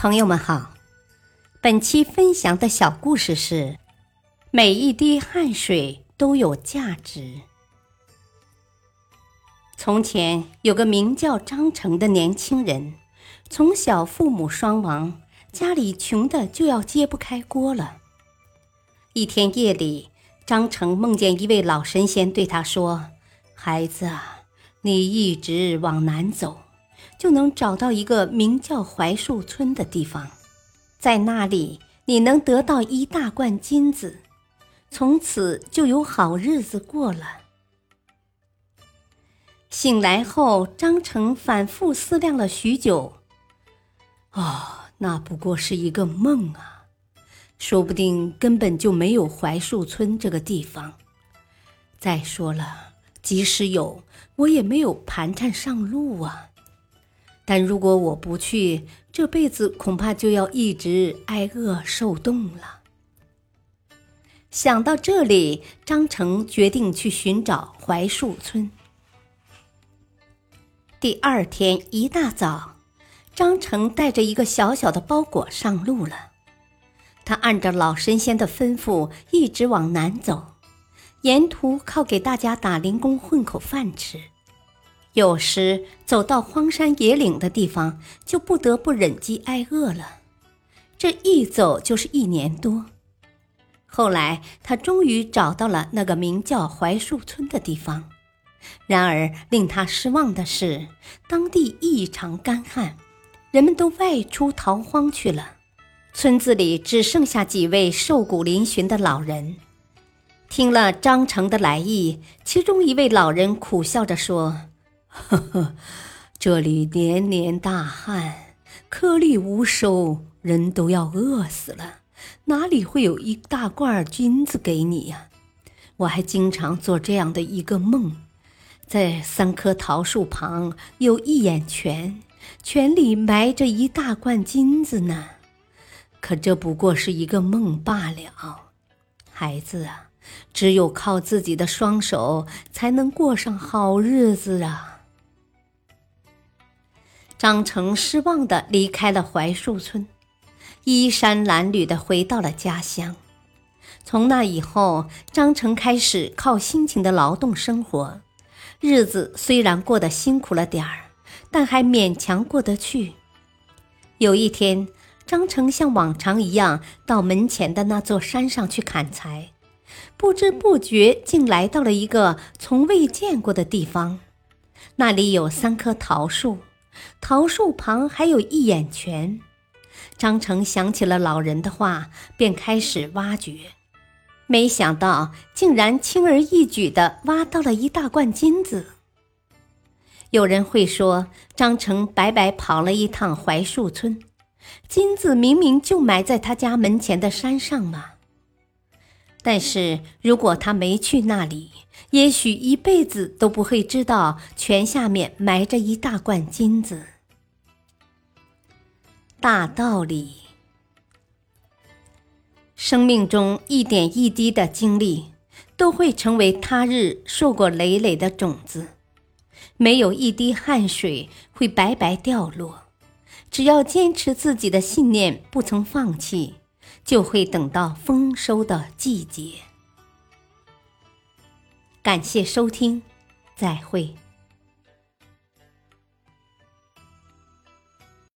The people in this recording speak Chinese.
朋友们好，本期分享的小故事是：每一滴汗水都有价值。从前有个名叫张成的年轻人，从小父母双亡，家里穷的就要揭不开锅了。一天夜里，张成梦见一位老神仙对他说：“孩子，你一直往南走。”就能找到一个名叫槐树村的地方，在那里你能得到一大罐金子，从此就有好日子过了。醒来后，张成反复思量了许久。哦，那不过是一个梦啊，说不定根本就没有槐树村这个地方。再说了，即使有，我也没有盘缠上路啊。但如果我不去，这辈子恐怕就要一直挨饿受冻了。想到这里，张成决定去寻找槐树村。第二天一大早，张成带着一个小小的包裹上路了。他按照老神仙的吩咐，一直往南走，沿途靠给大家打零工混口饭吃。有时走到荒山野岭的地方，就不得不忍饥挨饿了。这一走就是一年多。后来他终于找到了那个名叫槐树村的地方。然而令他失望的是，当地异常干旱，人们都外出逃荒去了。村子里只剩下几位瘦骨嶙峋的老人。听了张成的来意，其中一位老人苦笑着说。呵呵，这里年年大旱，颗粒无收，人都要饿死了，哪里会有一大罐金子给你呀？我还经常做这样的一个梦，在三棵桃树旁有一眼泉，泉里埋着一大罐金子呢。可这不过是一个梦罢了，孩子啊，只有靠自己的双手，才能过上好日子啊。张成失望的离开了槐树村，衣衫褴褛的回到了家乡。从那以后，张成开始靠辛勤的劳动生活，日子虽然过得辛苦了点儿，但还勉强过得去。有一天，张成像往常一样到门前的那座山上去砍柴，不知不觉竟来到了一个从未见过的地方，那里有三棵桃树。桃树旁还有一眼泉，张成想起了老人的话，便开始挖掘。没想到竟然轻而易举地挖到了一大罐金子。有人会说，张成白白跑了一趟槐树村，金子明明就埋在他家门前的山上嘛。但是如果他没去那里，也许一辈子都不会知道泉下面埋着一大罐金子。大道理，生命中一点一滴的经历，都会成为他日硕果累累的种子。没有一滴汗水会白白掉落，只要坚持自己的信念，不曾放弃。就会等到丰收的季节。感谢收听，再会。